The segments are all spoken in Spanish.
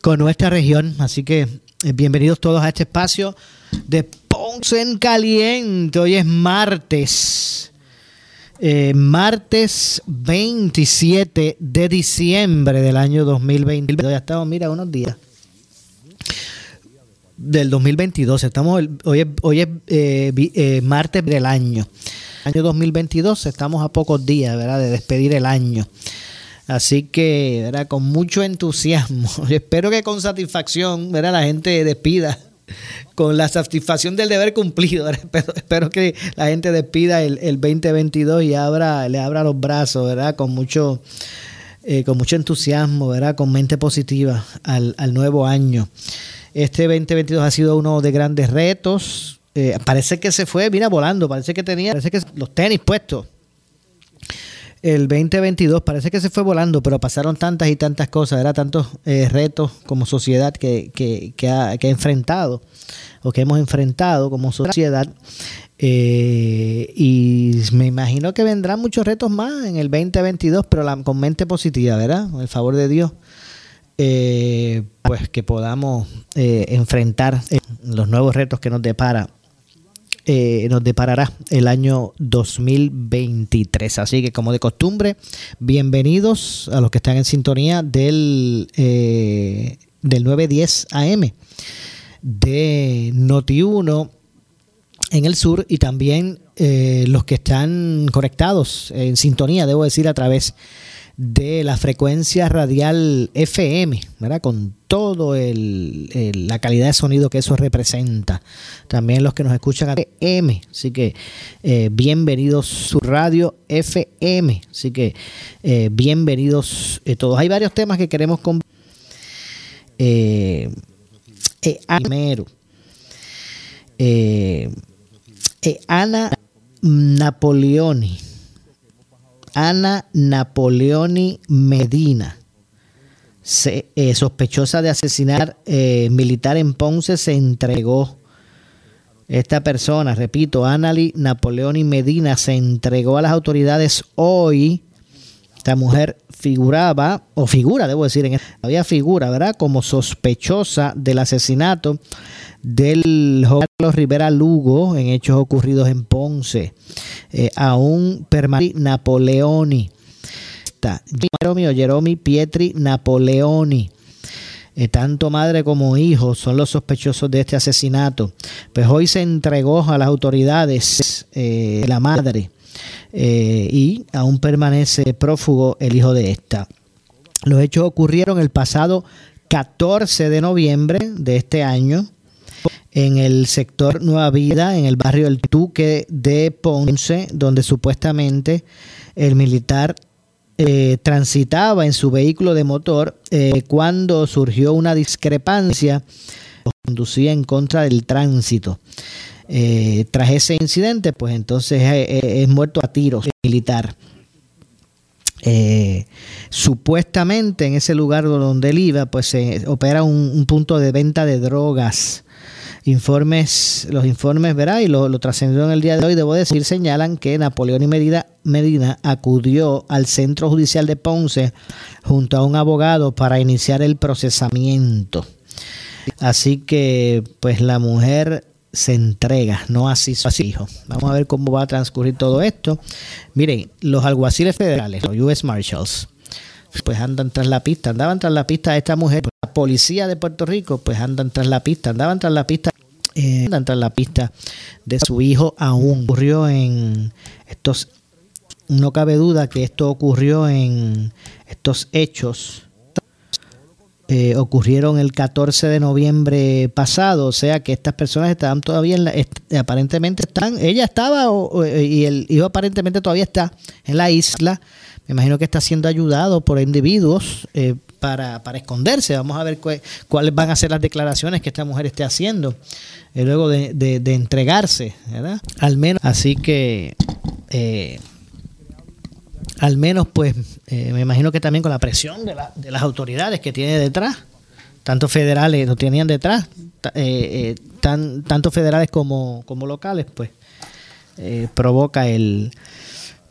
con nuestra región. Así que eh, bienvenidos todos a este espacio de Ponce en Caliente. Hoy es martes. Eh, martes 27 de diciembre del año 2020. Ya estamos, mira, unos días. Del 2022. Estamos, hoy es, hoy es eh, eh, martes del año. Año 2022. Estamos a pocos días, ¿verdad? De despedir el año. Así que, ¿verdad? Con mucho entusiasmo. Espero que con satisfacción, ¿verdad? La gente despida con la satisfacción del deber cumplido. Espero, que la gente despida el, 2022 y abra, le abra los brazos, ¿verdad? Con mucho, eh, con mucho entusiasmo, ¿verdad? Con mente positiva al, nuevo año. Este 2022 ha sido uno de grandes retos. Eh, parece que se fue, mira, volando. Parece que tenía, parece que los tenis puestos el 2022 parece que se fue volando, pero pasaron tantas y tantas cosas, era tantos eh, retos como sociedad que, que, ha, enfrentado o que hemos enfrentado como sociedad. Eh, y me imagino que vendrán muchos retos más en el 2022, pero con mente positiva, ¿verdad? Con el favor de Dios. Eh, pues que podamos enfrentar los nuevos retos que nos depara eh, nos deparará el año 2023. Así que como de costumbre, bienvenidos a los que están en sintonía del, eh, del 910 AM de Noti1 en el sur y también eh, los que están conectados en sintonía, debo decir, a través de la frecuencia radial FM, ¿verdad? Con todo el, la calidad de sonido que eso representa. También los que nos escuchan a FM, así que eh, bienvenidos su radio FM, así que eh, bienvenidos eh, todos. Hay varios temas que queremos con primero Ana Napoleoni Ana Napoleoni Medina, eh, sospechosa de asesinar eh, militar en Ponce, se entregó. Esta persona, repito, Anali Napoleoni Medina, se entregó a las autoridades hoy. Esta mujer figuraba, o figura, debo decir, en había figura, ¿verdad? Como sospechosa del asesinato del joven Carlos Rivera Lugo en hechos ocurridos en Ponce. Eh, aún permanece Napoleoni. Jeromi o Jeromi Pietri Napoleoni. Eh, tanto madre como hijo son los sospechosos de este asesinato. Pues hoy se entregó a las autoridades eh, la madre y aún permanece prófugo el hijo de esta. Los hechos ocurrieron el pasado 14 de noviembre de este año en el sector Nueva Vida, en el barrio El Tuque de Ponce, donde supuestamente el militar eh, transitaba en su vehículo de motor eh, cuando surgió una discrepancia conducía en contra del tránsito. Eh, tras ese incidente, pues entonces es muerto a tiros militar. supuestamente en ese lugar donde él iba, pues se opera un punto de venta de drogas informes, los informes, verá, y lo, lo trascendió en el día de hoy, debo decir, señalan que Napoleón y Medina, Medina acudió al Centro Judicial de Ponce junto a un abogado para iniciar el procesamiento. Así que, pues la mujer se entrega, no así su hijo. Vamos a ver cómo va a transcurrir todo esto. Miren, los alguaciles federales, los US Marshals, pues andan tras la pista, andaban tras la pista de esta mujer. La policía de Puerto Rico, pues andan tras la pista, andaban tras la pista eh, tras la pista de su hijo aún. Ocurrió en estos, no cabe duda que esto ocurrió en estos hechos. Eh, ocurrieron el 14 de noviembre pasado, o sea que estas personas estaban todavía en la, aparentemente están, ella estaba y el hijo aparentemente todavía está en la isla. Me imagino que está siendo ayudado por individuos eh, para, para, esconderse. Vamos a ver cuáles van a ser las declaraciones que esta mujer esté haciendo eh, luego de, de, entregarse, ¿verdad? Al menos, así que, eh, al menos, pues, eh, me imagino que también con la presión de, la, de las autoridades que tiene detrás, tanto federales lo tenían detrás, tan, tanto federales como, como locales, pues, provoca el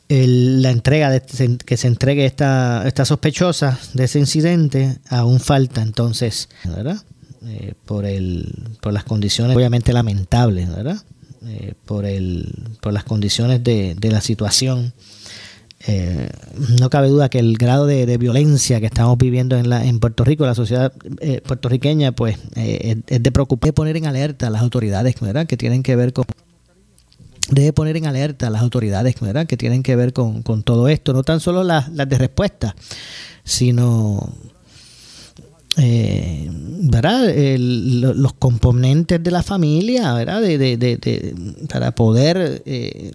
la entrega de que se entregue esta, esta sospechosa de ese incidente aún falta entonces ¿verdad? Eh, por el por las condiciones obviamente lamentables verdad eh, por el por las condiciones de, de la situación eh, no cabe duda que el grado de, violencia que estamos viviendo en, la, en Puerto Rico, la sociedad puertorriqueña, pues es, es, de preocupar, poner en alerta a las autoridades ¿verdad? que tienen que ver con debe poner en alerta a las autoridades ¿verdad? que tienen que ver con, todo esto, no tan solo las, de respuesta, sino eh, ¿verdad? los componentes de la familia ¿verdad? De, de, para poder, eh,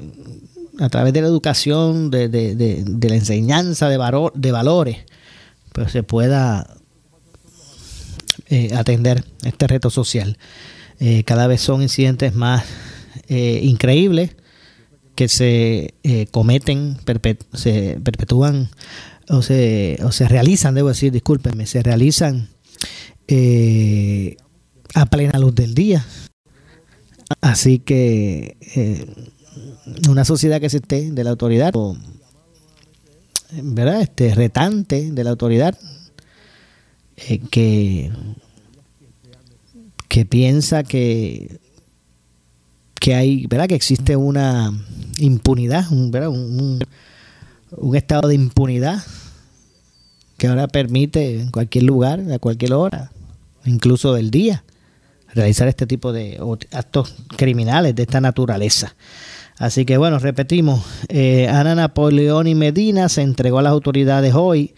a través de la educación, de, la enseñanza de, de valores, pues se pueda eh, atender este reto social. cada vez son incidentes más eh, increíbles que se eh, cometen, se perpetúan o se, o se realizan, debo decir, discúlpenme, se realizan eh, a plena luz del día. Así que una sociedad que se esté de la autoridad, ¿verdad? Este retante de la autoridad, que, que piensa que que hay, ¿verdad? Que existe una impunidad, un, ¿verdad? Un, estado de impunidad que ahora permite en cualquier lugar, a cualquier hora, incluso del día, realizar este tipo de actos criminales de esta naturaleza. Así que bueno, repetimos, eh, Ana Napoleón y Medina se entregó a las autoridades hoy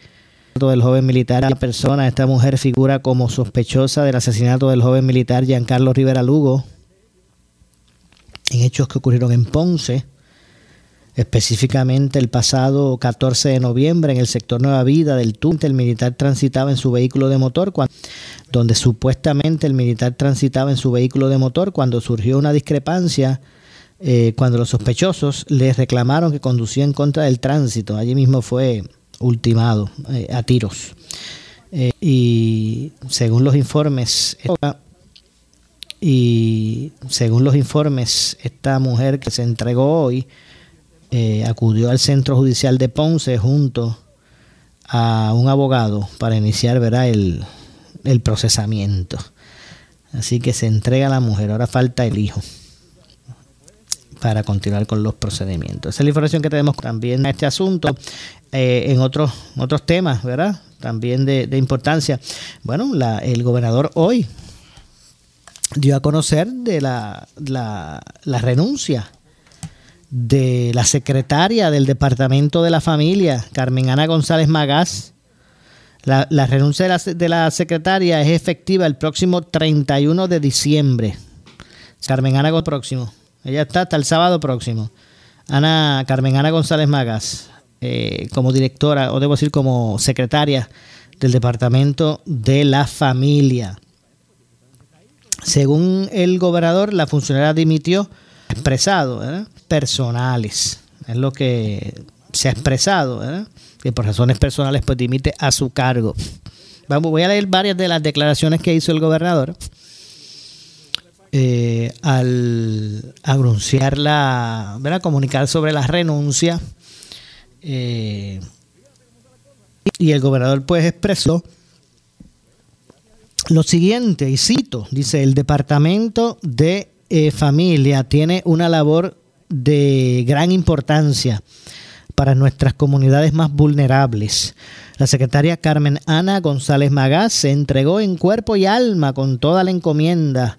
del joven militar. La persona, esta mujer figura como sospechosa del asesinato del joven militar Giancarlo Rivera Lugo, en hechos que ocurrieron en Ponce, específicamente el pasado 14 de noviembre en el sector Nueva Vida del Tunte, el militar transitaba en su vehículo de motor, cuando, donde supuestamente el militar transitaba en su vehículo de motor cuando surgió una discrepancia, eh, cuando los sospechosos les reclamaron que conducía en contra del tránsito. Allí mismo fue ultimado eh, a tiros. Eh, y según los informes, y según los informes, esta mujer que se entregó hoy eh, acudió al centro judicial de Ponce junto a un abogado para iniciar verá, el, el procesamiento. Así que se entrega la mujer, ahora falta el hijo para continuar con los procedimientos. Esa es la información que tenemos también en este asunto, eh, en otros, otros temas, ¿verdad? También de, importancia. Bueno, la, el gobernador hoy dio a conocer de la, la, renuncia de la secretaria del Departamento de la Familia, Carmen Ana González Magás. La, la renuncia de la, de la, secretaria es efectiva el próximo 31 de diciembre. Carmen Ana próximo. Ella está hasta el sábado próximo. Ana, Carmen Ana González Magas, eh, como directora, o debo decir como secretaria del Departamento de la Familia. Según el gobernador, la funcionaria dimitió expresado, personales. Es lo que se ha expresado, que por razones personales pues dimite a su cargo. Vamos, voy a leer varias de las declaraciones que hizo el gobernador eh, al anunciar la, comunicar sobre la renuncia. Eh, y el gobernador pues expresó lo siguiente, y cito, dice, el Departamento de eh, Familia tiene una labor de gran importancia para nuestras comunidades más vulnerables. La secretaria Carmen Ana González Magás se entregó en cuerpo y alma con toda la encomienda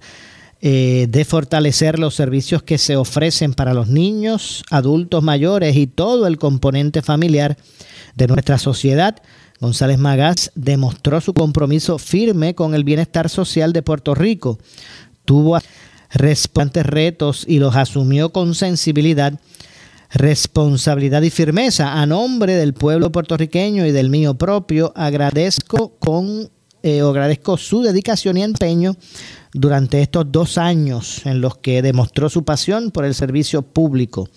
eh, de fortalecer los servicios que se ofrecen para los niños, adultos mayores y todo el componente familiar de nuestra sociedad. González Magás demostró su compromiso firme con el bienestar social de Puerto Rico. Tuvo respondes retos y los asumió con sensibilidad, responsabilidad y firmeza. A nombre del pueblo puertorriqueño y del mío propio, agradezco con eh, agradezco su dedicación y empeño durante estos dos años en los que demostró su pasión por el servicio público.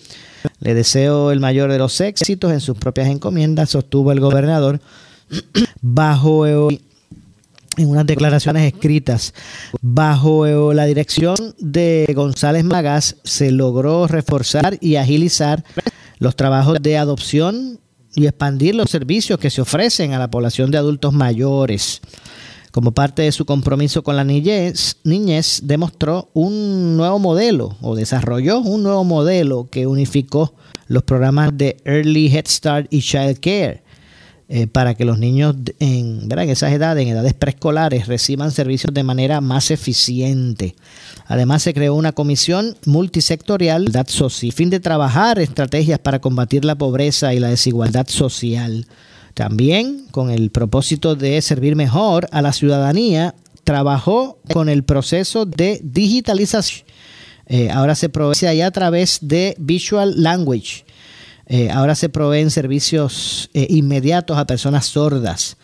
Le deseo el mayor de los éxitos en sus propias encomiendas, sostuvo el gobernador bajo en unas declaraciones escritas. Bajo la dirección de González Magás se logró reforzar y agilizar los trabajos de adopción y expandir los servicios que se ofrecen a la población de adultos mayores. Como parte de su compromiso con la niñez, niñez demostró un nuevo modelo o desarrolló un nuevo modelo que unificó los programas de Early Head Start y Child Care eh, para que los niños en, esas edades, en edades preescolares, reciban servicios de manera más eficiente. Además, se creó una comisión multisectorial, social, fin de trabajar estrategias para combatir la pobreza y la desigualdad social. También con el propósito de servir mejor a la ciudadanía, trabajó con el proceso de digitalización. Eh, ahora se provee a través de Visual Language. Eh, ahora se proveen servicios eh, inmediatos a personas sordas,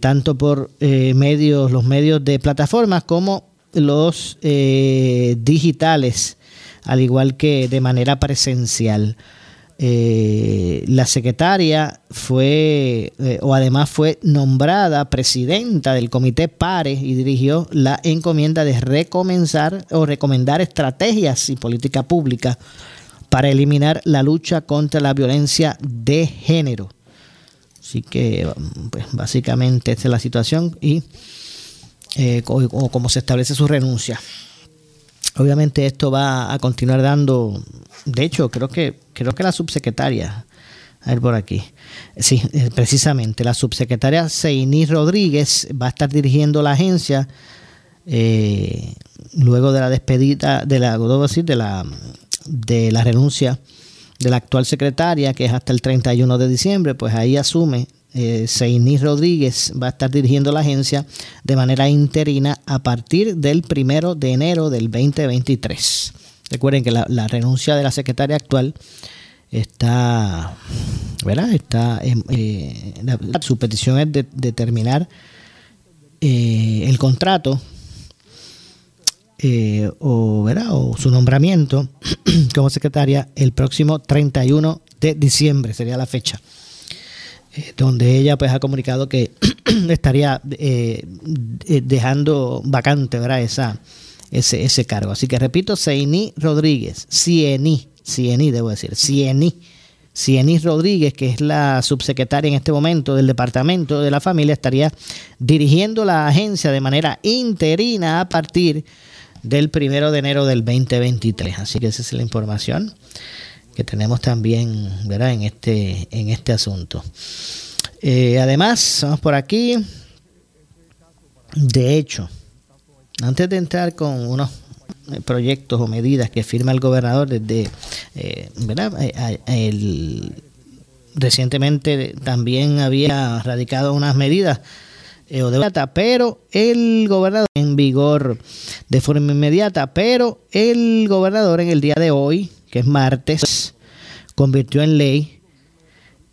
tanto por medios, los medios de plataformas como los digitales, al igual que de manera presencial. Eh, la secretaria fue, eh, o además fue nombrada presidenta del comité PARE y dirigió la encomienda de recomenzar o recomendar estrategias y política pública para eliminar la lucha contra la violencia de género. Así que, pues, básicamente esta es la situación y eh, se establece su renuncia. Obviamente esto va a continuar dando, de hecho, creo que creo que la subsecretaria, a ver por aquí, sí, eh, precisamente, la subsecretaria Seiní Rodríguez va a estar dirigiendo la agencia eh, luego de la despedida, de la, de la, de la renuncia de la actual secretaria, que es hasta el 31 de diciembre, pues ahí asume eh, Rodríguez va a estar dirigiendo la agencia de manera interina a partir del primero de enero del 2023. Recuerden que la, renuncia de la secretaria actual está, ¿verdad? Está, eh, su petición es de, terminar eh, el contrato eh, o, ¿verdad? o su nombramiento como secretaria el próximo 31 de diciembre, sería la fecha. Donde ella pues ha comunicado que estaría eh, eh, dejando vacante ¿verdad? Esa, ese, ese cargo. Así que repito, Seini Rodríguez, Cieni, Cieni debo decir, Cieni, Cieni Rodríguez, que es la subsecretaria en este momento del Departamento de la Familia, estaría dirigiendo la agencia de manera interina a partir del primero de enero del 2023. Así que esa es la información que tenemos también ¿verdad? En, este, en este asunto. Eh, además, vamos por aquí. De hecho, antes de entrar con unos eh, proyectos o medidas que firma el gobernador desde eh, ¿verdad? El, recientemente también había radicado unas medidas o de pero el gobernador en vigor de forma inmediata, pero el gobernador en el día de hoy que es martes, convirtió en ley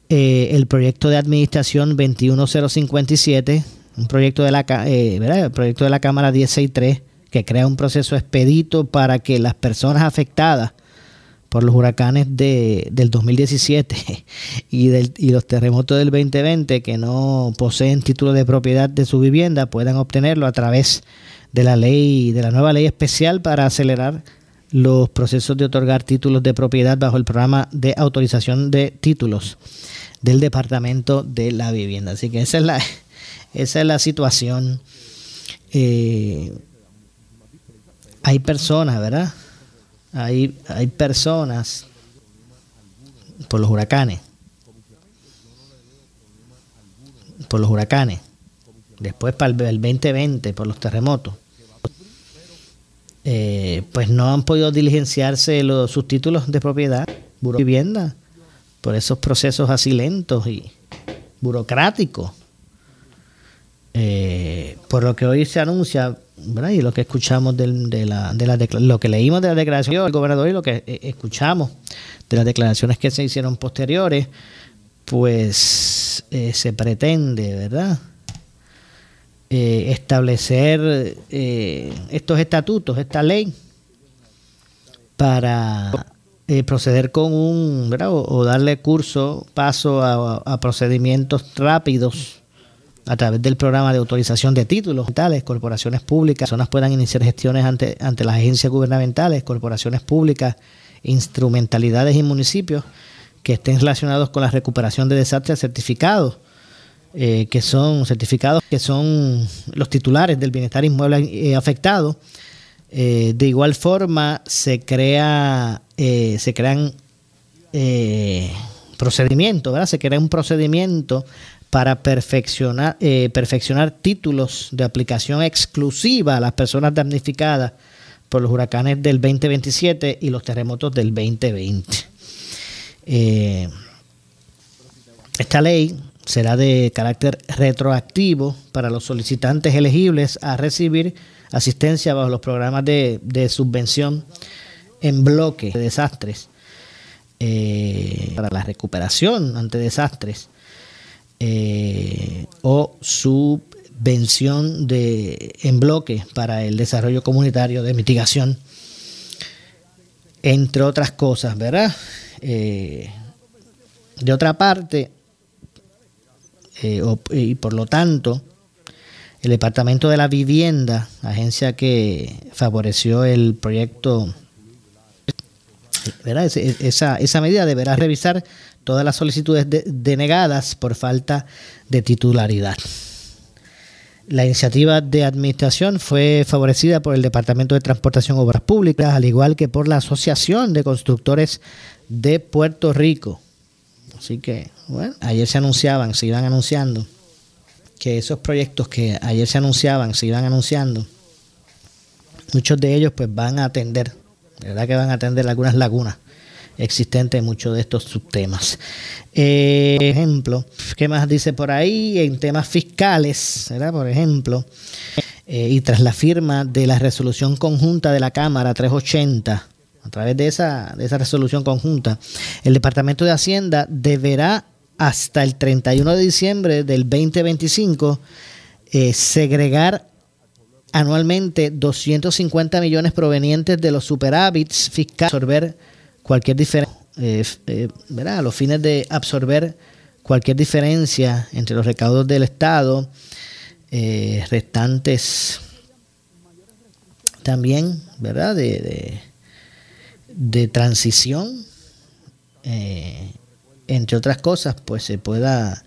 eh, el proyecto de administración 21057, un proyecto de la, eh, El proyecto de la Cámara 163 que crea un proceso expedito para que las personas afectadas por los huracanes de, del 2017 y, del, y los terremotos del 2020 que no poseen título de propiedad de su vivienda puedan obtenerlo a través de la ley, de la nueva ley especial para acelerar los procesos de otorgar títulos de propiedad bajo el programa de autorización de títulos del Departamento de la Vivienda. Así que esa es la, esa es la situación. Eh, hay personas, ¿verdad? Hay, hay personas por los huracanes. Por los huracanes. Después para el 2020, por los terremotos eh, pues no han podido diligenciarse los, sus títulos de propiedad, de vivienda, por esos procesos así lentos y burocráticos. Eh, por lo que hoy se anuncia, y lo que escuchamos de, la, de la lo que leímos de la declaración del gobernador y lo que eh, escuchamos de las declaraciones que se hicieron posteriores, pues se pretende, ¿verdad? Eh, establecer eh, estos estatutos, esta ley, para eh, proceder con un, ¿verdad? O, darle curso, paso a, procedimientos rápidos a través del programa de autorización de títulos, tales corporaciones públicas, personas puedan iniciar gestiones ante, ante las agencias gubernamentales, corporaciones públicas, instrumentalidades y municipios que estén relacionados con la recuperación de desastres certificados eh, que son certificados, que son los titulares del bienestar inmueble eh, afectado. Eh, de igual forma, se crea, se crean procedimientos, ¿verdad? Se crea un procedimiento para perfeccionar, perfeccionar títulos de aplicación exclusiva a las personas damnificadas por los huracanes del 2027 y los terremotos del 2020. esta ley será de carácter retroactivo para los solicitantes elegibles a recibir asistencia bajo los programas de, subvención en bloque de desastres eh, para la recuperación ante desastres eh, o subvención de, en bloque para el desarrollo comunitario de mitigación, entre otras cosas, ¿verdad? Eh, de otra parte, eh, y por lo tanto el Departamento de la Vivienda, agencia que favoreció el proyecto, Esa, esa medida deberá revisar todas las solicitudes denegadas por falta de titularidad. La iniciativa de administración fue favorecida por el Departamento de Transportación Obras Públicas, al igual que por la Asociación de Constructores de Puerto Rico. Así que, bueno, ayer se anunciaban, se iban anunciando que esos proyectos que ayer se anunciaban, se iban anunciando, muchos de ellos pues van a atender, verdad que van a atender algunas lagunas existentes en muchos de estos subtemas. Eh, ejemplo, ¿qué más dice por ahí? En temas fiscales, ¿verdad? Por ejemplo, eh, y tras la firma de la resolución conjunta de la Cámara 380 a través de esa, de esa resolución conjunta, el Departamento de Hacienda deberá hasta el 31 de diciembre del 2025 eh, segregar anualmente 250 millones provenientes de los superávits fiscales, absorber cualquier diferencia, eh, eh, los fines de absorber cualquier diferencia entre los recaudos del Estado, restantes también, ¿verdad? de de transición, eh, entre otras cosas, pues se pueda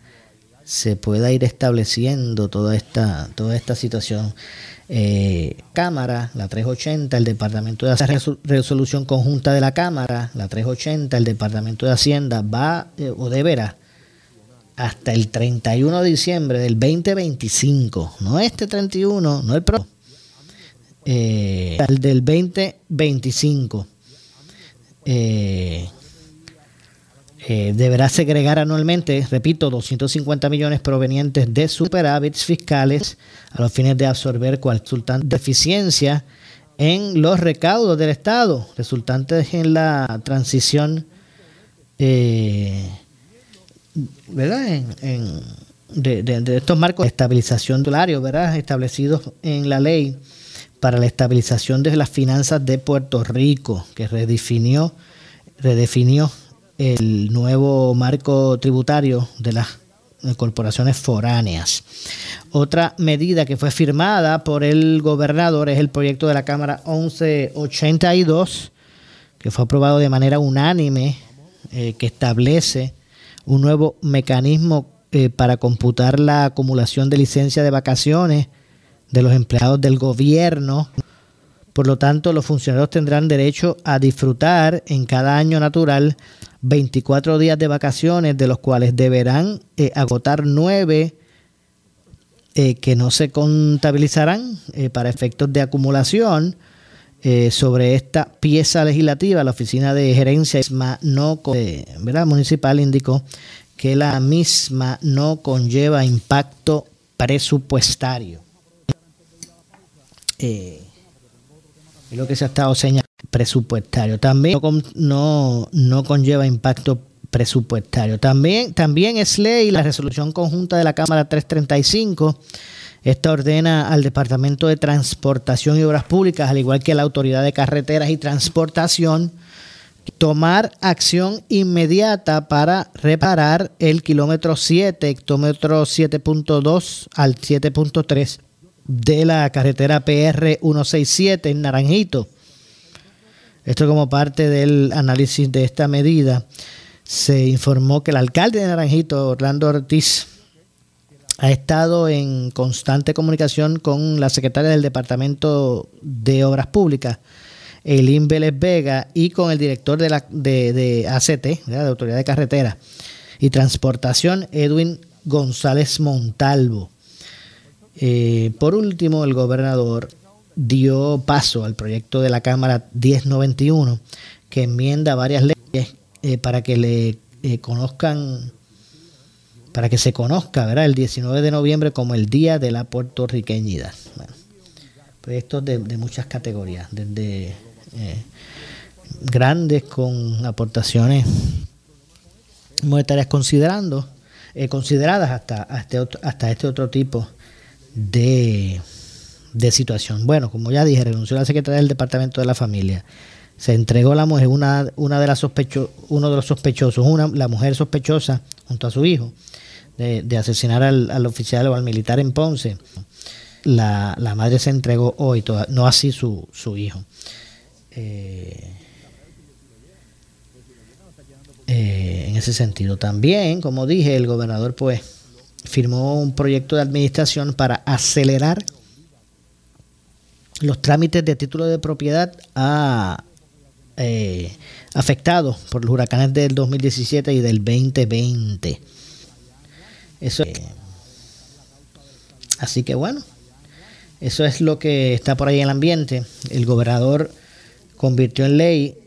se pueda ir estableciendo toda esta toda esta situación. Eh, Cámara, la 380, el Departamento de Hacienda, resolución conjunta de la Cámara, la 380, el Departamento de Hacienda va eh, o deberá hasta el 31 de diciembre del 2025, no este 31, no el pro, el del 2025 eh, deberá segregar anualmente, repito, 250 millones provenientes de superávits fiscales a los fines de absorber cualquier deficiencia en los recaudos del Estado resultantes en la transición eh, ¿verdad? En, de, estos marcos de estabilización dolario ¿verdad? establecidos en la ley para la estabilización de las finanzas de Puerto Rico, que redefinió, redefinió el nuevo marco tributario de las corporaciones foráneas. Otra medida que fue firmada por el gobernador es el proyecto de la Cámara 1182, que fue aprobado de manera unánime, eh, que establece un nuevo mecanismo eh, para computar la acumulación de licencias de vacaciones de los empleados del gobierno. Por lo tanto, los funcionarios tendrán derecho a disfrutar en cada año natural 24 días de vacaciones, de los cuales deberán eh, agotar 9 eh, que no se contabilizarán eh, para efectos de acumulación sobre esta pieza legislativa, la Oficina de Gerencia no, ¿verdad? municipal indicó que la misma no conlleva impacto presupuestario. Es lo que se ha estado señalando presupuestario. También no, no conlleva impacto presupuestario. También, también es ley la resolución conjunta de la Cámara 335. Esta ordena al Departamento de Transportación y Obras Públicas, al igual que a la Autoridad de Carreteras y Transportación, tomar acción inmediata para reparar el kilómetro 7, hectómetro 7.2 al 7.3 de la carretera PR 167 en Naranjito. Esto como parte del análisis de esta medida. Se informó que el alcalde de Naranjito, Orlando Ortiz, ha estado en constante comunicación con la secretaria del Departamento de Obras Públicas, Elin Vélez Vega, y con el director de, la, de, ACT, de Autoridad de Carretera y Transportación, Edwin González Montalvo. Eh, por último, el gobernador dio paso al proyecto de la Cámara 1091 que enmienda varias leyes eh, para que le eh, conozcan, para que se conozca ¿verdad? el 19 de noviembre como el Día de la Puertorriqueñidad. proyectos de, muchas categorías, desde grandes con aportaciones monetarias considerando, consideradas hasta, hasta este otro tipo de, situación. Bueno, como ya dije, renunció la secretaria del Departamento de la Familia. Se entregó la mujer, una, una de las sospecho, uno de los sospechosos, una, la mujer sospechosa, junto a su hijo, de, asesinar al, oficial o al militar en Ponce. La, madre se entregó hoy, no así su, su hijo. Eh, eh, en ese sentido. También, como dije, el gobernador pues firmó un proyecto de administración para acelerar los trámites de título de propiedad a, eh, afectados por los huracanes del 2017 y del 2020. Eso, así que bueno, eso es lo que está por ahí en el ambiente. El gobernador convirtió en ley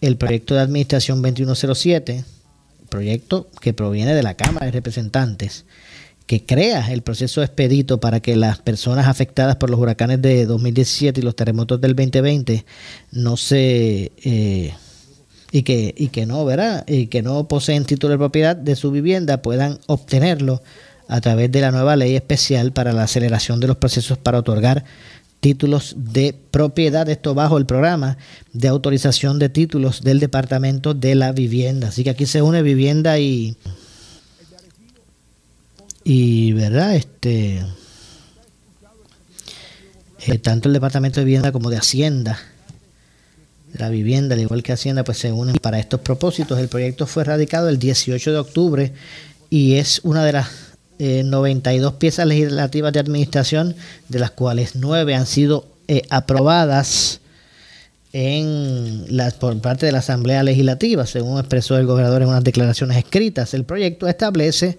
el proyecto de administración 2107 proyecto que proviene de la Cámara de Representantes, que crea el proceso expedito para que las personas afectadas por los huracanes de 2017 y los terremotos del 2020 no se eh, y que y que no verá y que no poseen título de propiedad de su vivienda puedan obtenerlo a través de la nueva ley especial para la aceleración de los procesos para otorgar títulos de propiedad, esto bajo el programa de autorización de títulos del Departamento de la Vivienda. Así que aquí se une vivienda y y verdad, este eh, tanto el Departamento de Vivienda como de Hacienda, la vivienda, al igual que Hacienda, pues se unen para estos propósitos. El proyecto fue radicado el 18 de octubre y es una de las 92 eh, piezas legislativas de administración, de las cuales 9 han sido eh, aprobadas en por parte de la Asamblea Legislativa, según expresó el gobernador en unas declaraciones escritas. El proyecto establece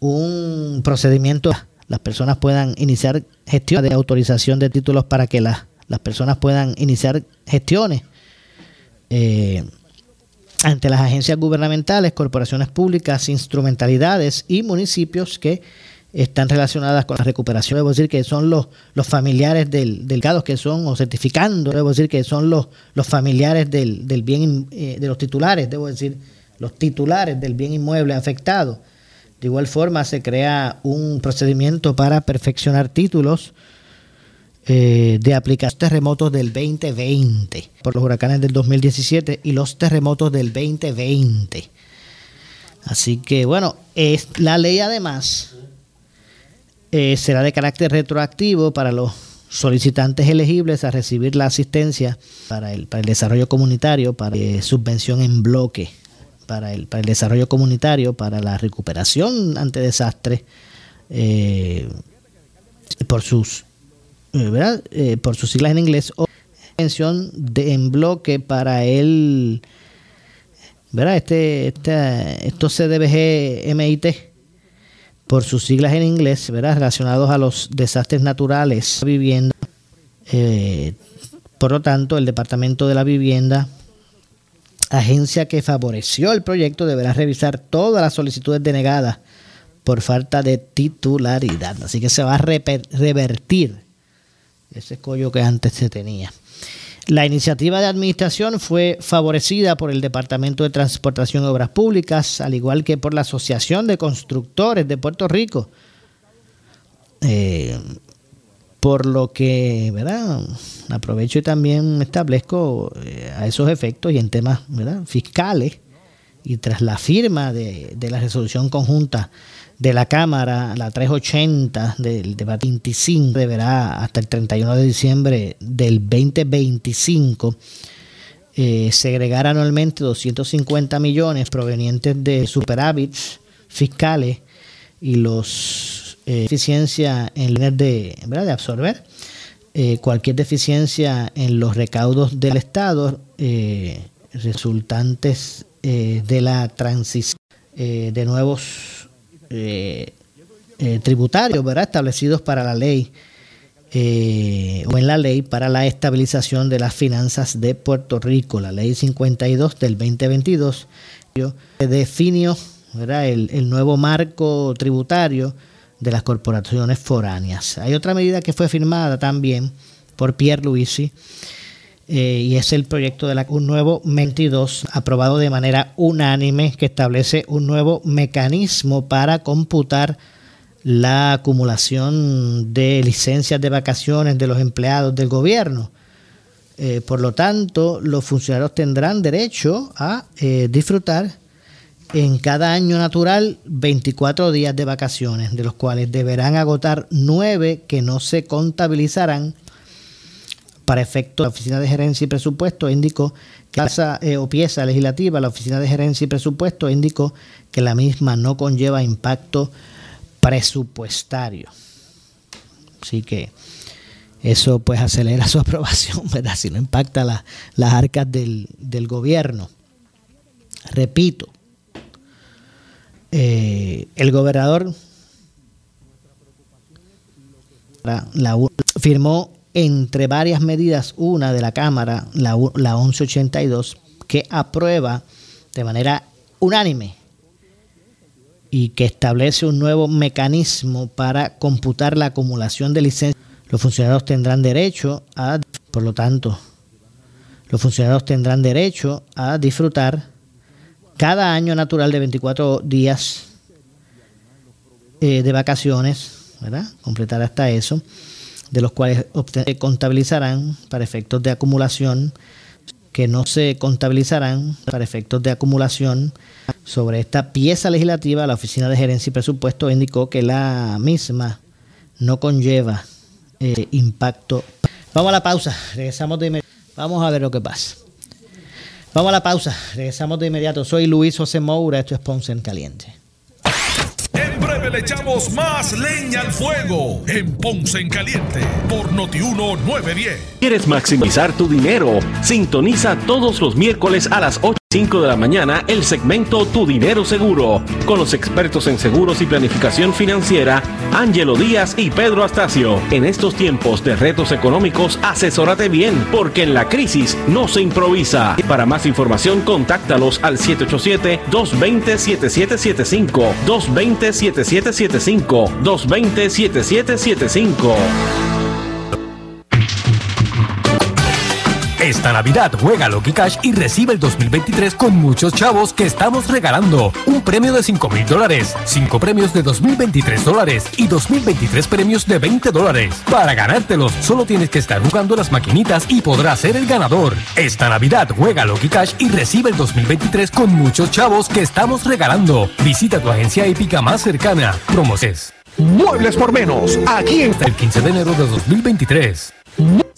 un procedimiento las personas puedan iniciar gestiones de autorización de títulos para que las, las personas puedan iniciar gestiones eh, ante las agencias gubernamentales, corporaciones públicas, instrumentalidades y municipios que están relacionadas con la recuperación. Debo decir que son los, los familiares del, del que son, o certificando, debo decir que son los, los familiares del, del bien, eh, de los titulares, debo decir, los titulares del bien inmueble afectado. De igual forma, se crea un procedimiento para perfeccionar títulos eh, de aplicación terremotos del 2020 por los huracanes del 2017 y los terremotos del 2020. Así que bueno, es, la ley además eh, será de carácter retroactivo para los solicitantes elegibles a recibir la asistencia para el, para el desarrollo comunitario, para eh, subvención en bloque, para el, para el desarrollo comunitario, para la recuperación ante desastres, por sus ¿verdad? Eh, por sus siglas en inglés, o mención de, en bloque para el, ¿verdad? Este, este, estos CDBG MIT, por sus siglas en inglés, ¿verdad? Relacionados a los desastres naturales, vivienda, eh, Por lo tanto, el Departamento de la Vivienda, agencia que favoreció el proyecto, deberá revisar todas las solicitudes denegadas por falta de titularidad. Así que se va a revertir ese escollo que antes se tenía. La iniciativa de administración fue favorecida por el Departamento de Transportación y Obras Públicas, al igual que por la Asociación de Constructores de Puerto Rico. Eh, por lo que, ¿verdad? Aprovecho y también establezco eh, a esos efectos y en temas ¿verdad? fiscales y tras la firma de, de la resolución conjunta de la Cámara, la 380 del debate 25, deberá hasta el 31 de diciembre del 2025 eh, segregar anualmente 250 millones provenientes de superávits fiscales y los eh, deficiencia en líneas de, de absorber eh, cualquier deficiencia en los recaudos del Estado eh, resultantes de la transición de nuevos eh, eh, tributarios ¿verdad? establecidos para la ley eh, o en la ley para la estabilización de las finanzas de Puerto Rico, la ley 52 del 2022, definió ¿verdad? El nuevo marco tributario de las corporaciones foráneas. Hay otra medida que fue firmada también por Pierre Luisi eh, y es el proyecto de la, un nuevo 22 aprobado de manera unánime que establece un nuevo mecanismo para computar la acumulación de licencias de vacaciones de los empleados del gobierno. Eh, por lo tanto, los funcionarios tendrán derecho a eh, disfrutar en cada año natural 24 días de vacaciones, de los cuales deberán agotar 9 que no se contabilizarán para efecto, la Oficina de Gerencia y Presupuesto indicó que esa eh, pieza legislativa, la Oficina de Gerencia y Presupuesto indicó que la misma no conlleva impacto presupuestario. Así que eso pues acelera su aprobación, ¿verdad? Si no impacta las arcas del, gobierno. Repito, eh, el gobernador firmó entre varias medidas, una de la Cámara, la, la 1182, que aprueba de manera unánime y que establece un nuevo mecanismo para computar la acumulación de licencias. Los funcionarios tendrán derecho a, por lo tanto, los funcionarios tendrán derecho a disfrutar cada año natural de 24 días eh, de vacaciones, ¿verdad? Completar hasta eso de los cuales se contabilizarán para efectos de acumulación, que no se contabilizarán para efectos de acumulación. Sobre esta pieza legislativa, la Oficina de Gerencia y Presupuesto indicó que la misma no conlleva eh, impacto. Vamos a la pausa, regresamos de inmediato. Vamos a ver lo que pasa. Vamos a la pausa, regresamos de inmediato. Soy Luis José Moura, esto es Ponce en Caliente le echamos más leña al fuego en Ponce en Caliente por Notiuno 910. ¿Quieres maximizar tu dinero? Sintoniza todos los miércoles a las 8 5 de la mañana el segmento Tu Dinero Seguro con los expertos en seguros y planificación financiera Ángelo Díaz y Pedro Astacio. En estos tiempos de retos económicos, asesórate bien porque en la crisis no se improvisa. Para más información, contáctalos al 787-220-7775, 220-7775, 220-7775. Esta Navidad juega Lucky Cash y recibe el 2023 con muchos chavos que estamos regalando. Un premio de 5 mil dólares, 5 premios de 2023 dólares y 2023 premios de 20 dólares. Para ganártelos, solo tienes que estar jugando las maquinitas y podrás ser el ganador. Esta Navidad juega Lucky Cash y recibe el 2023 con muchos chavos que estamos regalando. Visita tu agencia épica más cercana. Promoses. Muebles por menos, aquí hasta el 15 de enero de 2023.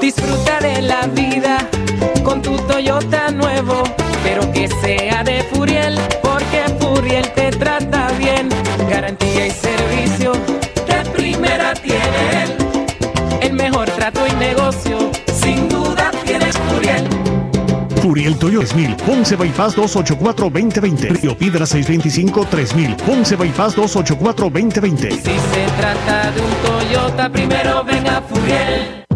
Disfruta de la vida con tu Toyota nuevo, pero que sea de Furiel, porque Furiel te trata bien. Garantía y servicio de primera tiene él. El mejor trato y negocio, sin duda tienes Furiel. Furiel Toyo 3000, Ponce Bypass 284-2020, Río Piedra 625-3000, Ponce Bypass 284-2020. Si se trata de un Toyota, primero venga Furiel.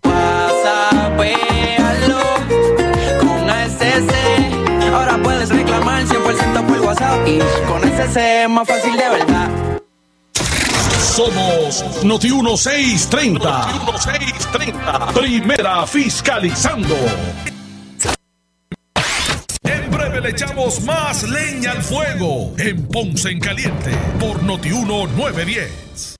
Pasa, véalo con ASC. Ahora puedes reclamar 100% por WhatsApp y con ASC es más fácil de verdad. Somos Noti 1630. Noti 1630. Primera fiscalizando. En breve le echamos más leña al fuego en Ponce en Caliente por Noti 1910.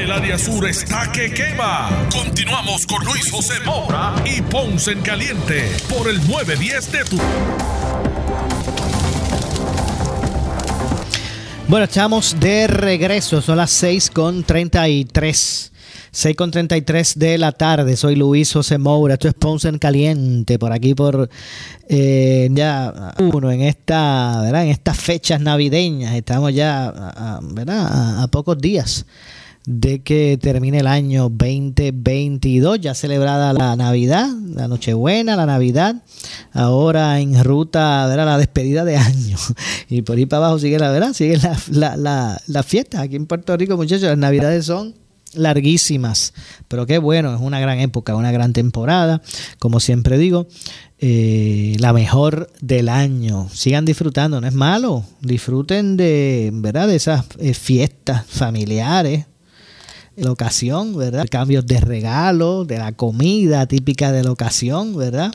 El área sur está que quema. Continuamos con Luis José Moura y Ponce en Caliente por el 910 de tu. Bueno, estamos de regreso. Son las 6 con 33. 6 con 33 de la tarde. Soy Luis José Moura. Esto es Ponce en Caliente. Por aquí, por eh, ya uno en esta. En estas fechas navideñas. Estamos ya, a pocos días de que termine el año 2022, ya celebrada la Navidad, la Nochebuena, la Navidad, ahora en ruta ¿verdad? la despedida de año. Y por ahí para abajo sigue la verdad, sigue la, la, la, la fiesta. Aquí en Puerto Rico, muchachos, las Navidades son larguísimas, pero qué bueno, es una gran época, una gran temporada, como siempre digo, eh, la mejor del año. Sigan disfrutando, no es malo, disfruten de, ¿verdad? de esas eh, fiestas familiares, la ocasión, ¿verdad? Cambios de regalo, de la comida típica de la ocasión, ¿verdad?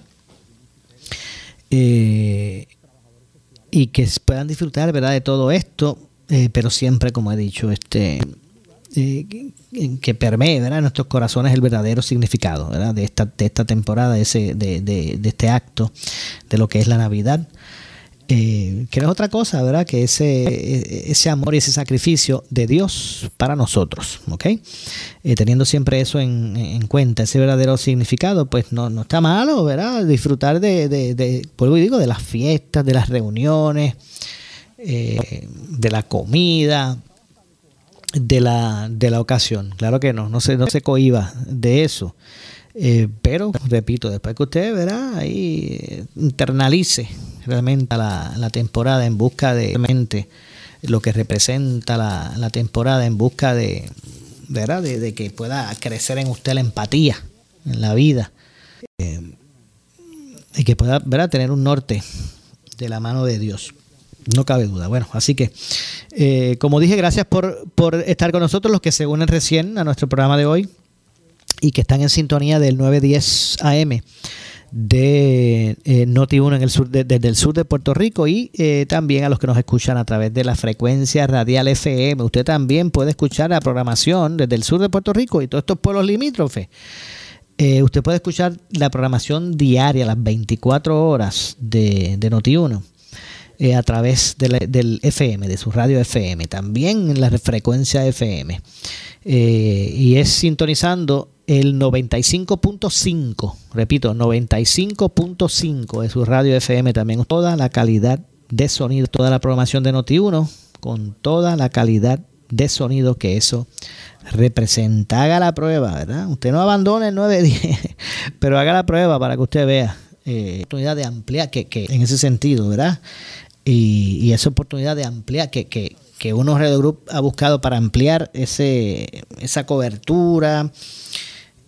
Eh, y que puedan disfrutar, ¿verdad? De todo esto, eh, pero siempre, como he dicho, este eh, que, permee, ¿verdad? En nuestros corazones el verdadero significado, ¿verdad? De esta, de esta temporada, de, ese, de, de, de este acto, de lo que es la Navidad. Eh, que no es otra cosa, ¿verdad? Que ese, ese amor y ese sacrificio de Dios para nosotros, ¿ok? Eh, teniendo siempre eso en, en cuenta, ese verdadero significado, pues no, no está malo, ¿verdad? Disfrutar de, de, de, vuelvo y digo, de las fiestas, de las reuniones, eh, de la comida, de la, de la ocasión. Claro que no, no se, no se cohiba de eso. Pero, repito, después que usted verá ahí internalice realmente la, la temporada en busca de realmente lo que representa la, la temporada, en busca de, ¿verdad? De, que pueda crecer en usted la empatía en la vida eh, y que pueda ¿verdad? tener un norte de la mano de Dios. No cabe duda. Bueno, así que, eh, como dije, gracias por, por estar con nosotros, los que se unen recién a nuestro programa de hoy y que están en sintonía del 910 AM de eh, Noti 1 en el sur de- desde el sur de Puerto Rico y eh, también a los que nos escuchan a través de la frecuencia radial FM. Usted también puede escuchar la programación desde el sur de Puerto Rico y todos estos pueblos limítrofes. Eh, usted puede escuchar la programación diaria, las 24 horas de, de Noti 1 eh, a través de la- del FM, de su radio FM, también en la frecuencia FM. Y es sintonizando el 95.5, repito, 95.5 de su radio FM, también toda la calidad de sonido, toda la programación de Noti1, con toda la calidad de sonido que eso representa. Haga la prueba, ¿verdad? Usted no abandone el 910, pero haga la prueba para que usted vea. Eh, oportunidad de ampliar, que, que, en ese sentido, ¿verdad? Y, y esa oportunidad de ampliar, que, que, que uno Radio Group ha buscado para ampliar ese, esa cobertura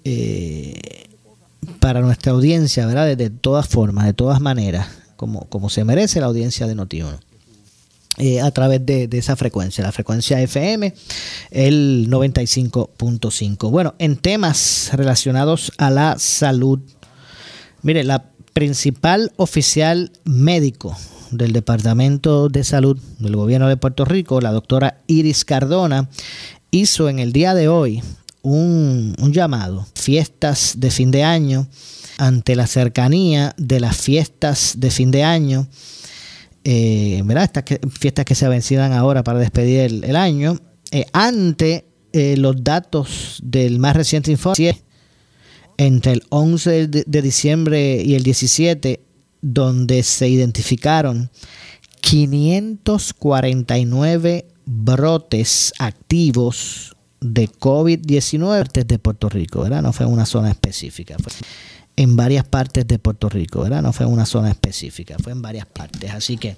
eh, para nuestra audiencia, ¿verdad? De, todas formas, de todas maneras, como, como se merece la audiencia de Notiuno. Eh, a través de, esa frecuencia, la frecuencia FM, el 95.5. Bueno, en temas relacionados a la salud, mire, la principal oficial médico del Departamento de Salud del Gobierno de Puerto Rico, la doctora Iris Cardona, hizo en el día de hoy un, llamado, fiestas de fin de año, ante la cercanía de las fiestas de fin de año, eh, ¿verdad? Estas fiestas que se vencieran ahora para despedir el, año, eh, ante eh, los datos del más reciente informe, entre el 11 de diciembre y el 17 donde se identificaron 549 brotes activos de COVID-19 desde Puerto Rico, ¿verdad? No fue en una zona específica, fue en varias partes de Puerto Rico, ¿verdad? No fue en una zona específica, fue en varias partes. Así que,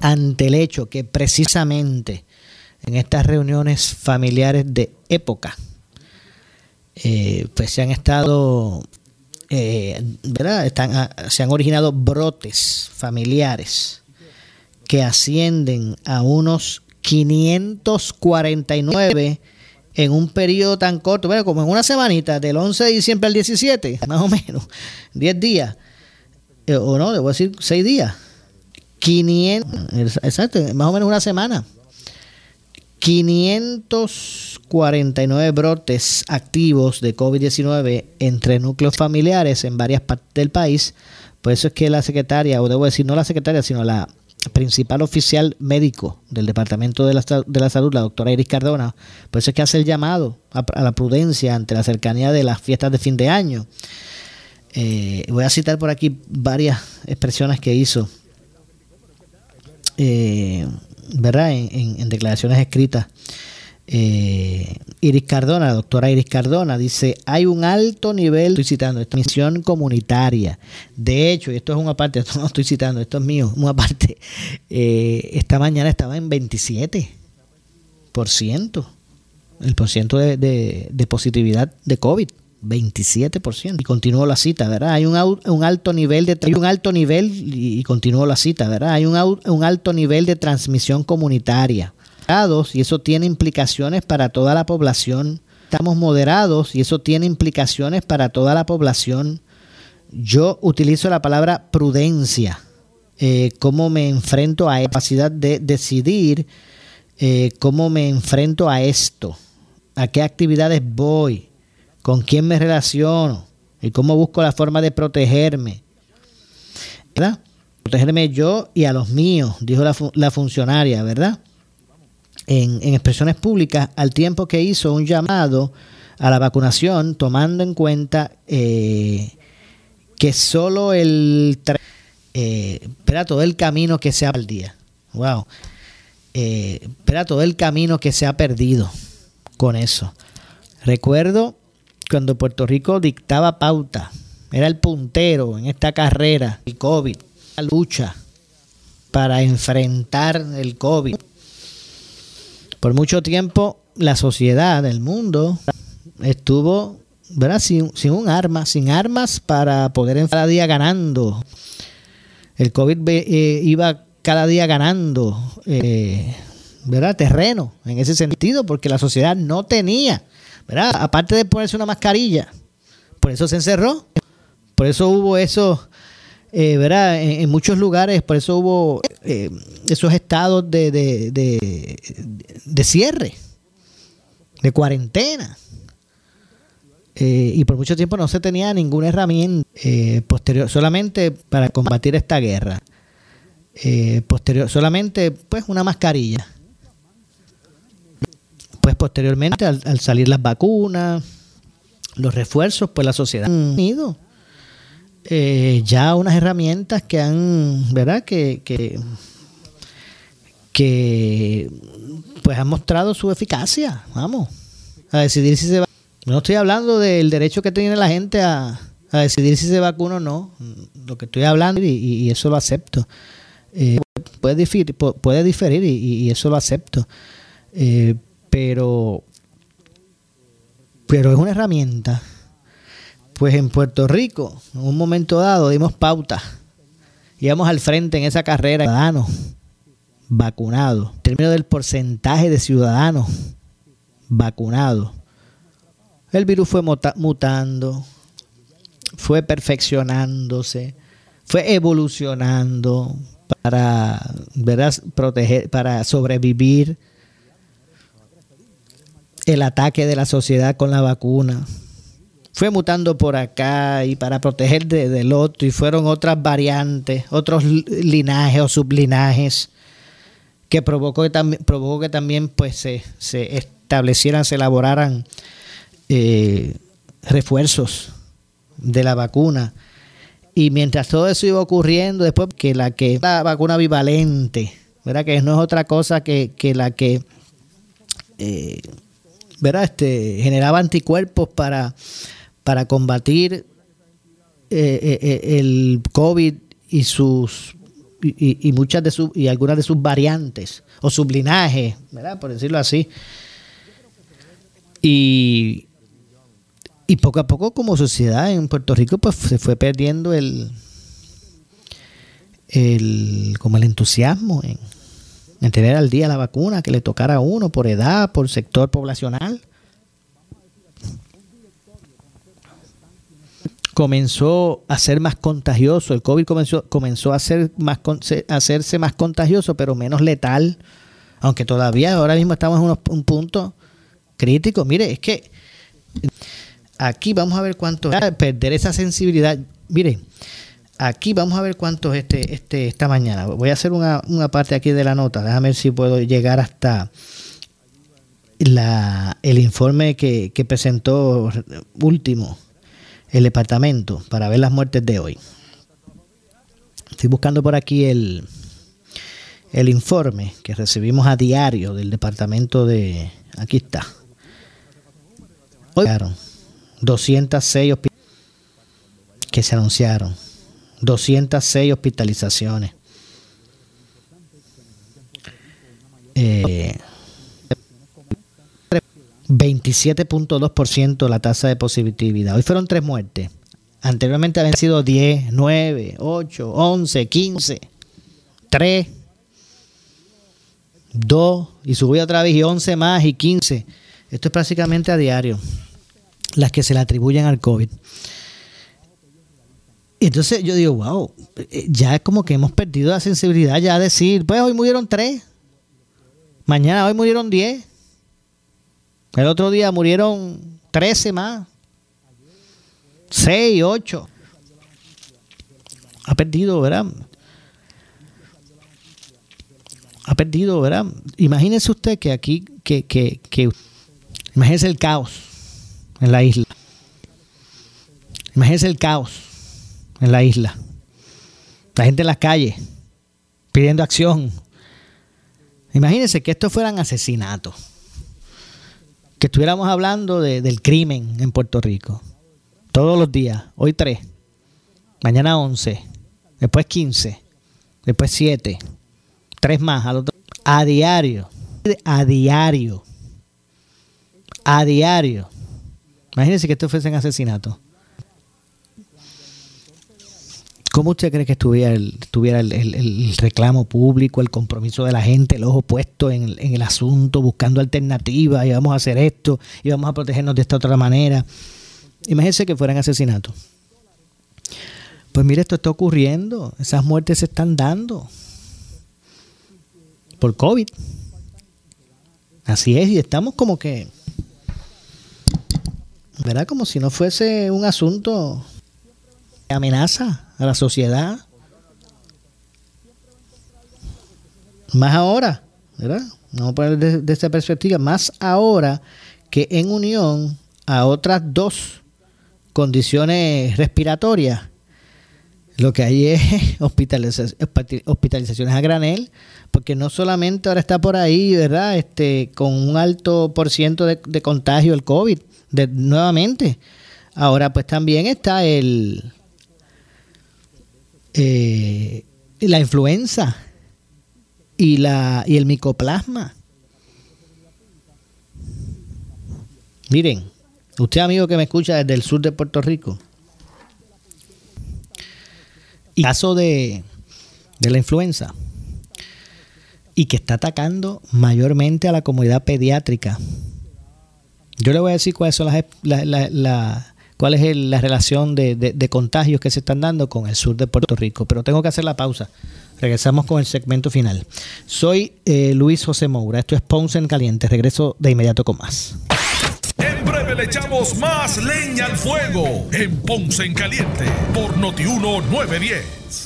ante el hecho que precisamente en estas reuniones familiares de época, eh, pues se han estado eh, ¿verdad? Están, ah, se han originado brotes familiares que ascienden a unos 549 en un periodo tan corto, bueno, como en una semanita, del 11 de diciembre al 17, más o menos, 10 días, eh, o no, debo decir 6 días, 500, exacto, más o menos una semana. 549 brotes activos de COVID-19 entre núcleos familiares en varias partes del país. Por eso es que la secretaria, o debo decir no la secretaria, sino la principal oficial médico del Departamento de la, de la Salud, la doctora Iris Cardona, por eso es que hace el llamado a, la prudencia ante la cercanía de las fiestas de fin de año. Eh, voy a citar por aquí varias expresiones que hizo eh, ¿verdad? En, declaraciones escritas. Eh, Iris Cardona, la doctora Iris Cardona, dice, hay un alto nivel, estoy citando, esta misión comunitaria. De hecho, y esto es una parte, esto no estoy citando, esto es mío, una parte, eh, esta mañana estaba en 27%, el porciento de, de, de positividad de COVID. 27%. Y continúo la cita, ¿verdad? Hay un, un alto nivel de hay un alto nivel y, continúo la cita, ¿verdad? Hay un, un alto nivel de transmisión comunitaria. Y eso tiene implicaciones para toda la población. Estamos moderados y eso tiene implicaciones para toda la población. Yo utilizo la palabra prudencia. Eh, cómo me enfrento a la capacidad de decidir eh, cómo me enfrento a esto, a qué actividades voy, con quién me relaciono y cómo busco la forma de protegerme. ¿Verdad? Protegerme yo y a los míos, dijo la, funcionaria, ¿verdad? En, expresiones públicas, al tiempo que hizo un llamado a la vacunación, tomando en cuenta eh, que solo el... Eh, espera todo el camino que se ha día. Wow. Eh, todo el camino que se ha perdido con eso. Recuerdo cuando Puerto Rico dictaba pauta, era el puntero en esta carrera, el COVID, la lucha para enfrentar el COVID. Por mucho tiempo la sociedad, el mundo, estuvo ¿verdad? Sin, un arma, sin armas para poder cada día ganando. El COVID eh, iba cada día ganando eh, ¿verdad? terreno en ese sentido, porque la sociedad no tenía Aparte de ponerse una mascarilla, por eso se encerró, por eso hubo eso, eh, ¿verdad? En, muchos lugares, por eso hubo eh, esos estados de, de, cierre, de cuarentena. Eh, y por mucho tiempo no se tenía ninguna herramienta posterior, solamente para combatir esta guerra. posterior, solamente pues una mascarilla pues posteriormente al, salir las vacunas, los refuerzos, pues la sociedad ha tenido eh, ya unas herramientas que han, ¿verdad? Que, que, pues han mostrado su eficacia, vamos, a decidir si se va. No estoy hablando del derecho que tiene la gente a, decidir si se vacuna o no, lo que estoy hablando y, eso lo acepto. Puede diferir, puede diferir y, eso lo acepto. Pero, pero es una herramienta. Pues en Puerto Rico, en un momento dado, dimos pauta. Íbamos al frente en esa carrera. Ciudadanos vacunados. En términos del porcentaje de ciudadanos vacunados. El virus fue mutando, fue perfeccionándose, fue evolucionando para proteger, para sobrevivir el ataque de la sociedad con la vacuna. Fue mutando por acá y para proteger del otro y fueron otras variantes, otros linajes o sublinajes que provocó que, también, provocó que también pues se, establecieran, se elaboraran eh, refuerzos de la vacuna. Y mientras todo eso iba ocurriendo, después que la que la vacuna bivalente, ¿verdad? Que no es otra cosa que, la que eh, ¿verdad? Este, generaba anticuerpos para, para combatir eh, el COVID y sus y, muchas de sus y algunas de sus variantes o sublinajes, ¿verdad? Por decirlo así. Y, y poco a poco como sociedad en Puerto Rico pues se fue perdiendo el, el como el entusiasmo en, en tener al día la vacuna que le tocara a uno por edad, por sector poblacional. Comenzó a ser más contagioso, el COVID comenzó, comenzó a, ser más, a hacerse más contagioso, pero menos letal, aunque todavía ahora mismo estamos en un punto crítico. Mire, es que aquí vamos a ver cuánto perder esa sensibilidad. Mire, aquí vamos a ver cuántos este, este, esta mañana. Voy a hacer una, una parte aquí de la nota. Déjame ver si puedo llegar hasta la, el informe que, que presentó último el departamento para ver las muertes de hoy. Estoy buscando por aquí el, el informe que recibimos a diario del departamento de... Aquí está. Hoy 206 que se anunciaron. 206 hospitalizaciones. Eh, 27.2% la tasa de positividad. Hoy fueron tres muertes. Anteriormente habían sido 10, 9, 8, 11, 15, 3, 2 y subió otra vez y 11 más y 15. Esto es prácticamente a diario. Las que se le atribuyen al COVID. Entonces yo digo, wow, ya es como que hemos perdido la sensibilidad ya a decir, pues hoy murieron 3, mañana hoy murieron 10 el otro día murieron 13 más. 6, 8. Ha perdido, ¿verdad? Ha perdido, ¿verdad? Imagínese usted que aquí, que, que, que, imagínese el caos en la isla. Imagínese el caos en la isla. La gente en las calles pidiendo acción. Imagínense que esto fueran asesinatos que estuviéramos hablando de, del crimen en Puerto Rico. Todos los días. Hoy tres. Mañana once. Después quince. Después siete. Tres más al otro. A diario. A diario. A diario. Imagínense que esto fuese un asesinato. ¿Cómo usted cree que estuviera, el, el, reclamo público, el compromiso de la gente, el ojo puesto en, el asunto, buscando alternativas y vamos a hacer esto y vamos a protegernos de esta otra manera? Imagínense que fueran asesinatos. Pues mire, esto está ocurriendo, esas muertes se están dando por COVID. Así es, y estamos como que, ¿verdad? Como si no fuese un asunto amenaza a la sociedad. Más ahora, ¿verdad? Vamos a poner desde, esta perspectiva, más ahora que en unión a otras dos condiciones respiratorias, Lo que hay es hospitalizaciones a granel, porque no solamente ahora está por ahí, ¿verdad? Este, con un alto por ciento de, contagio el COVID, de, nuevamente. Ahora pues también está el eh, la influenza y la y el micoplasma. Miren, usted amigo que me escucha desde el sur de Puerto Rico, y caso de, de la influenza y que está atacando mayormente a la comunidad pediátrica. Yo le voy a decir cuáles son las, la, cuál es la relación de, contagios que se están dando con el sur de Puerto Rico, pero tengo que hacer la pausa. Regresamos con el segmento final. Soy eh, Luis José Moura, esto es Ponce en Caliente, regreso de inmediato con más. En breve le echamos más leña al fuego en Ponce en Caliente por Notiuno 910.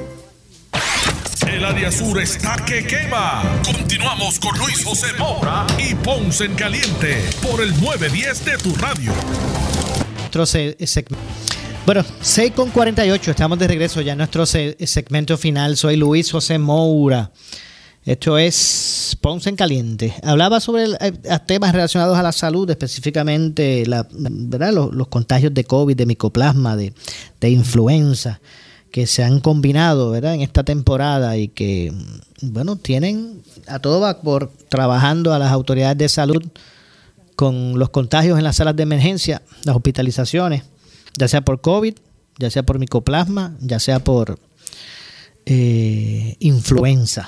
El área sur está que quema. Continuamos con Luis José Moura y Ponce en Caliente por el 910 de tu radio. Bueno, 6 con 48, estamos de regreso ya en nuestro segmento final. Soy Luis José Moura. Esto es Ponce en Caliente. Hablaba sobre eh, temas relacionados a la salud, específicamente. Los, contagios de COVID, de micoplasma, de influenza que se han combinado ¿verdad? en esta temporada y que, bueno, tienen a todo vapor trabajando a las autoridades de salud con los contagios en las salas de emergencia, las hospitalizaciones, ya sea por COVID, ya sea por micoplasma, ya sea por eh, influenza.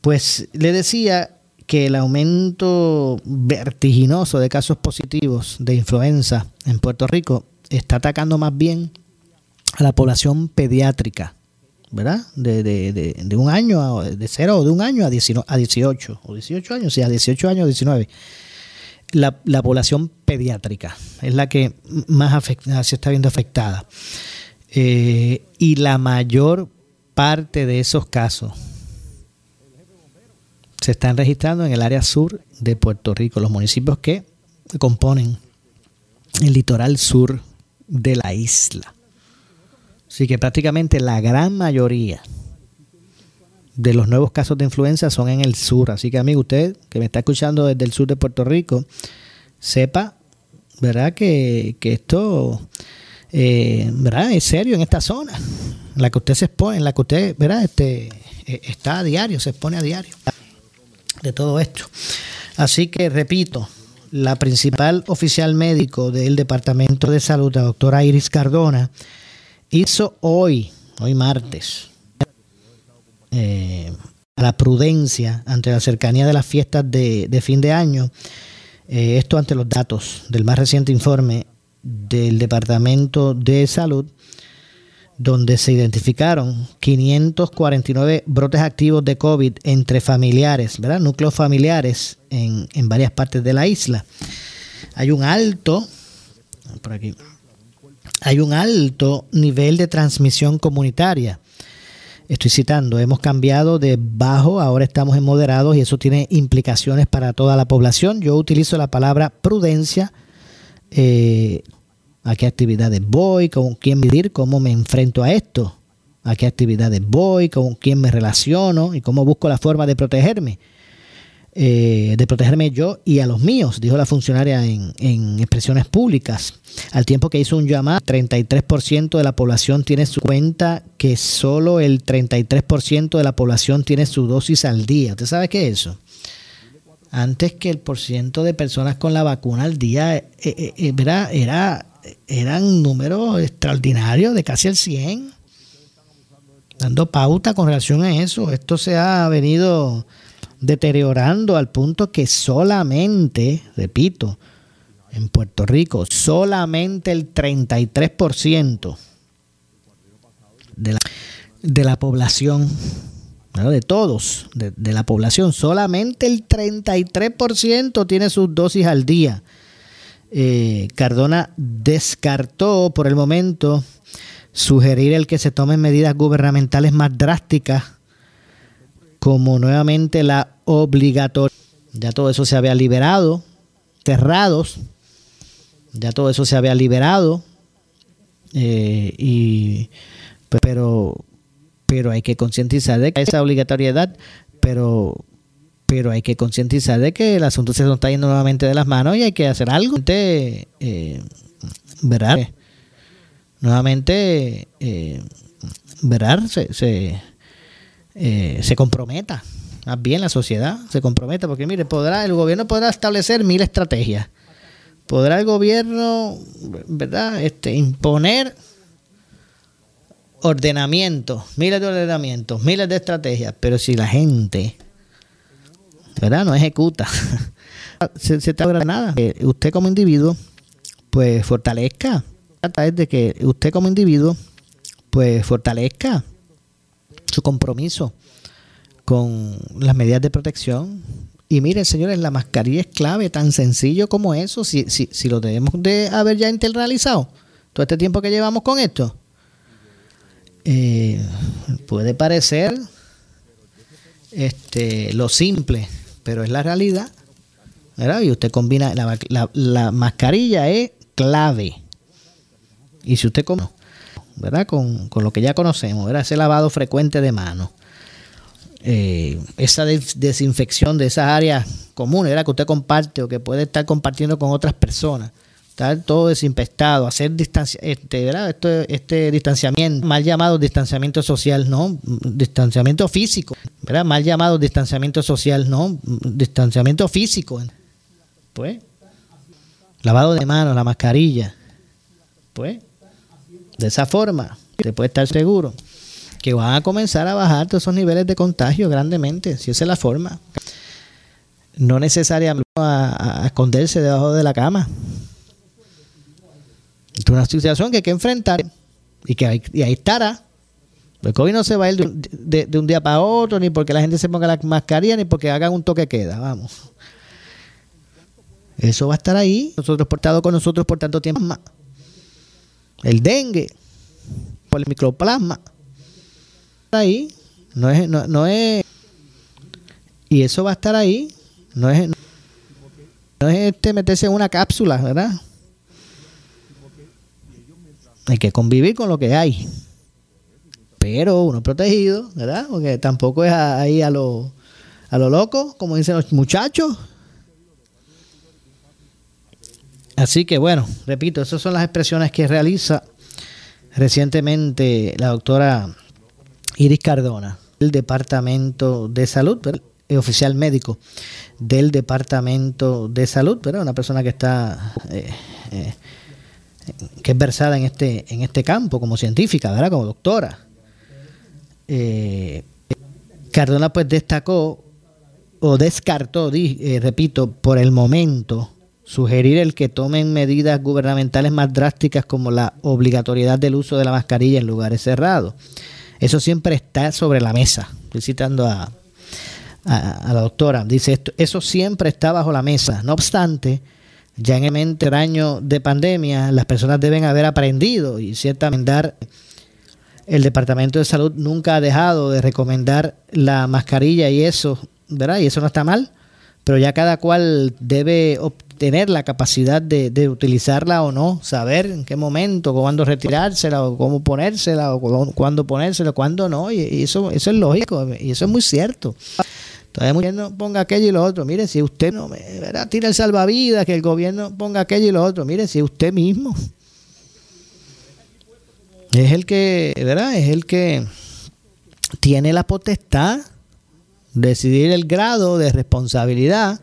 Pues le decía que el aumento vertiginoso de casos positivos de influenza en Puerto Rico está atacando más bien a la población pediátrica, ¿verdad? De, de, de, un año, a, de cero o de un año a, 19, a 18, o 18 años, sí, a 18 años, 19. La, la población pediátrica es la que más se está viendo afectada. Eh, y la mayor parte de esos casos se están registrando en el área sur de Puerto Rico, los municipios que componen el litoral sur de la isla. Así que prácticamente la gran mayoría de los nuevos casos de influenza son en el sur. Así que, amigo, usted que me está escuchando desde el sur de Puerto Rico, sepa, ¿verdad? Que, esto, eh, ¿verdad? Es serio en esta zona, en la que usted se expone, en la que usted, ¿verdad? Este, eh, está a diario, se expone a diario de todo esto. Así que, repito, la principal oficial médico del Departamento de Salud, la doctora Iris Cardona, hizo hoy, hoy martes, eh, la prudencia ante la cercanía de las fiestas de, fin de año, eh, esto ante los datos del más reciente informe del Departamento de Salud, donde se identificaron 549 brotes activos de COVID entre familiares, ¿verdad? Núcleos familiares en varias partes de la isla. Hay un alto, por aquí, hay un alto nivel de transmisión comunitaria. Estoy citando, hemos cambiado de bajo, ahora estamos en moderados y eso tiene implicaciones para toda la población. Yo utilizo la palabra prudencia. Eh, ¿A qué actividades voy? ¿Con quién vivir? ¿Cómo me enfrento a esto? ¿A qué actividades voy? ¿Con quién me relaciono? ¿Y cómo busco la forma de protegerme? Eh, de protegerme yo y a los míos, dijo la funcionaria en, en expresiones públicas. Al tiempo que hizo un llamado, 33% de la población tiene su cuenta, que solo el 33% de la población tiene su dosis al día. ¿Usted sabe qué es eso? Antes que el porciento de personas con la vacuna al día eh, eh, era, era, eran números extraordinarios de casi el 100. Dando pauta con relación a eso. Esto se ha venido deteriorando al punto que solamente, repito, en Puerto Rico, solamente el 33% de, la, de la población, de todos, de, de, la población. Solamente el 33% tiene sus dosis al día. Eh, Cardona descartó por el momento sugerir el que se tomen medidas gubernamentales más drásticas, como nuevamente la obligatoria. Ya todo eso se había liberado, cerrados, ya todo eso se había liberado, eh, y, pero, pero hay que concientizar de que esa obligatoriedad, pero, pero hay que concientizar de que el asunto se está yendo nuevamente de las manos y hay que hacer algo. Eh, ¿Verdad? nuevamente, eh. Se, se, eh, se, comprometa, más bien la sociedad se comprometa, porque mire, podrá, el gobierno podrá establecer mil estrategias, podrá el gobierno, ¿verdad?, este, imponer ordenamientos, miles de ordenamientos, miles de estrategias, pero si la gente, ¿verdad?, no ejecuta, se, se te nada. Usted como individuo, pues fortalezca trata es de que usted como individuo pues fortalezca su compromiso con las medidas de protección. Y miren, señores, la mascarilla es clave, tan sencillo como eso, si, si, si lo debemos de haber ya internalizado, todo este tiempo que llevamos con esto. Eh, puede parecer este, lo simple, pero es la realidad. ¿verdad? Y usted combina, la, la, la mascarilla es clave. Y si usted come, ¿verdad? Con, lo que ya conocemos, ¿verdad? Ese lavado frecuente de manos. Eh, esa desinfección de esas áreas comunes ¿verdad? que usted comparte o que puede estar compartiendo con otras personas. Estar todo desinfectado, hacer distancia, este, ¿verdad? Este distanciamiento, mal llamado distanciamiento social, ¿no? Distanciamiento físico, ¿verdad? Mal llamado distanciamiento social, ¿no? Distanciamiento físico. Pues, lavado de manos, la mascarilla. Pues, de esa forma, usted puede estar seguro que van a comenzar a bajar todos esos niveles de contagio grandemente, si esa es la forma. No necesariamente a, esconderse debajo de la cama. Es una situación que hay que enfrentar y que y ahí estará. El COVID no se va a ir de, de, un día para otro, ni porque la gente se ponga la mascarilla, ni porque hagan un toque queda, vamos. Eso va a estar ahí, nosotros portado con nosotros por tanto tiempo más el dengue, por el microplasma. Ahí, no es, no, es, y eso va a estar ahí, no es, no es este meterse en una cápsula, ¿verdad? Hay que convivir con lo que hay. Pero uno protegido, ¿verdad? Porque tampoco es ahí a lo, a lo loco, como dicen los muchachos. Así que bueno, repito, esas son las expresiones que realiza recientemente la doctora Iris Cardona, del Departamento de Salud, el oficial médico del Departamento de Salud, pero una persona que está eh, eh, que es versada en este en este campo como científica, ¿verdad? Como doctora. Eh, Cardona pues destacó o descartó, repito, por el momento sugerir el que tomen medidas gubernamentales más drásticas como la obligatoriedad del uso de la mascarilla en lugares cerrados. Eso siempre está sobre la mesa. Estoy citando a, la doctora. Dice, esto, eso siempre está bajo la mesa. No obstante, ya en el año de pandemia, las personas deben haber aprendido y ciertamente el Departamento de Salud nunca ha dejado de recomendar la mascarilla y eso, ¿verdad? Y eso no está mal, pero ya cada cual debe tener la capacidad de, utilizarla o no, saber en qué momento, cuándo retirársela o cómo ponérsela o cuándo ponérsela, cuándo no, y, eso, eso es lógico y eso es muy cierto. Todavía el gobierno ponga aquello y lo otro. Mire, si usted no ¿verdad? tira el salvavidas, que el gobierno ponga aquello y lo otro. Mire, si usted mismo es el que, ¿verdad? Es el que tiene la potestad decidir el grado de responsabilidad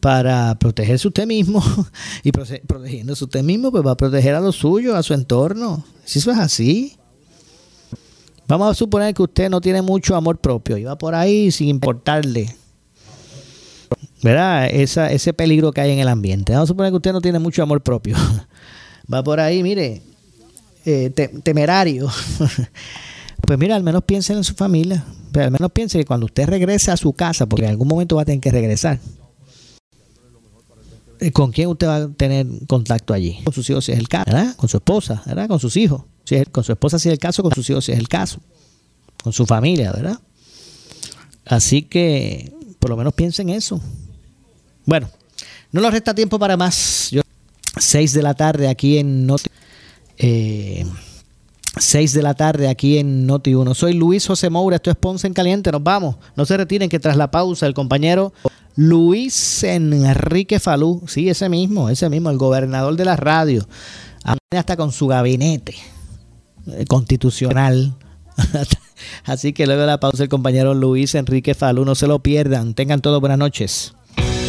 para protegerse usted mismo y protegiéndose usted mismo, pues va a proteger a lo suyo, a su entorno. Si eso es así. Vamos a suponer que usted no tiene mucho amor propio y va por ahí sin importarle. ¿Verdad? Esa, ese peligro que hay en el ambiente. Vamos a suponer que usted no tiene mucho amor propio. Va por ahí, mire, eh, temerario, pues mira, al menos piensen en su familia, pero al menos piense que cuando usted regrese a su casa, porque en algún momento va a tener que regresar, eh, ¿con quién usted va a tener contacto allí? Con sus hijos si es el caso, ¿verdad? Con su esposa, ¿verdad? Con sus hijos. Si con su esposa si es el caso, con sus hijos si es el caso. Con su familia, ¿verdad? Así que por lo menos piensen eso. Bueno, no nos resta tiempo para más. Yo, 6 de la tarde aquí en Noti. Eh, 6 de la tarde aquí en Noti 1. Soy Luis José Moura, esto es Ponce en Caliente. Nos vamos. No se retiren que tras la pausa el compañero Luis Enrique Falú, sí, ese mismo, ese mismo, el gobernador de la radio, hasta con su gabinete eh, constitucional. Así que luego de la pausa el compañero Luis Enrique Falú, no se lo pierdan. Tengan todos buenas noches.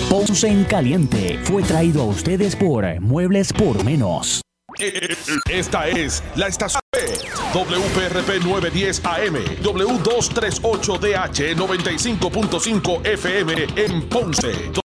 Ponce en Caliente fue traído a ustedes por Muebles por Menos. Esta es la estación WPRP 910 AM, W238DH 95.5 FM en Ponce.